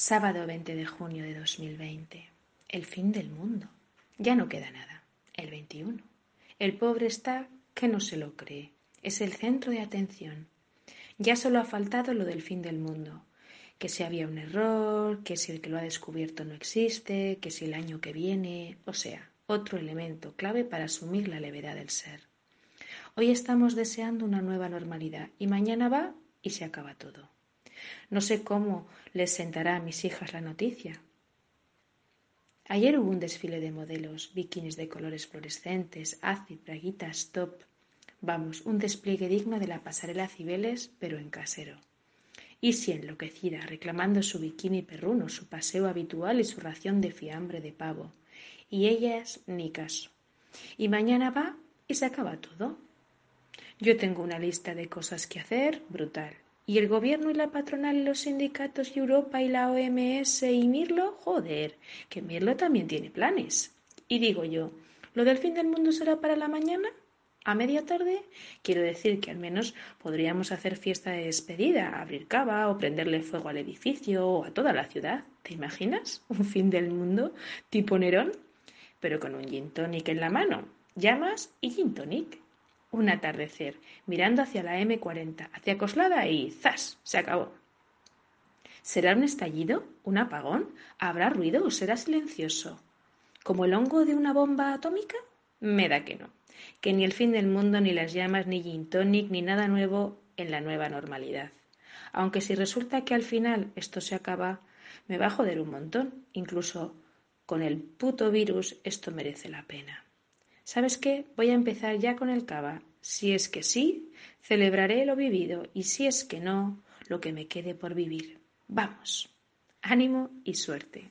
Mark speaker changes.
Speaker 1: Sábado 20 de junio de 2020. El fin del mundo. Ya no queda nada. El 21. El pobre está que no se lo cree. Es el centro de atención. Ya solo ha faltado lo del fin del mundo. Que si había un error, que si el que lo ha descubierto no existe, que si el año que viene, o sea, otro elemento clave para asumir la levedad del ser. Hoy estamos deseando una nueva normalidad y mañana va y se acaba todo. No sé cómo les sentará a mis hijas la noticia. Ayer hubo un desfile de modelos, bikinis de colores fluorescentes, acid, braguitas, top. Vamos, un despliegue digno de la pasarela Cibeles, pero en casero. Y si enloquecida, reclamando su bikini perruno, su paseo habitual y su ración de fiambre de pavo. Y ellas ni caso. Y mañana va y se acaba todo. Yo tengo una lista de cosas que hacer brutal. Y el gobierno y la patronal y los sindicatos y Europa y la OMS y Mirlo, joder, que Mirlo también tiene planes. Y digo yo, ¿lo del fin del mundo será para la mañana? ¿A media tarde? Quiero decir que al menos podríamos hacer fiesta de despedida, abrir cava o prenderle fuego al edificio o a toda la ciudad. ¿Te imaginas? ¿Un fin del mundo tipo Nerón? Pero con un gin tonic en la mano. Llamas y gin tonic un atardecer, mirando hacia la M40, hacia Coslada y ¡zas! se acabó. ¿Será un estallido? ¿Un apagón? ¿Habrá ruido o será silencioso? ¿Como el hongo de una bomba atómica? Me da que no. Que ni el fin del mundo, ni las llamas, ni gin tonic, ni nada nuevo en la nueva normalidad. Aunque si resulta que al final esto se acaba, me va a joder un montón. Incluso con el puto virus esto merece la pena. ¿Sabes qué? Voy a empezar ya con el cava. Si es que sí, celebraré lo vivido y si es que no, lo que me quede por vivir. Vamos. Ánimo y suerte.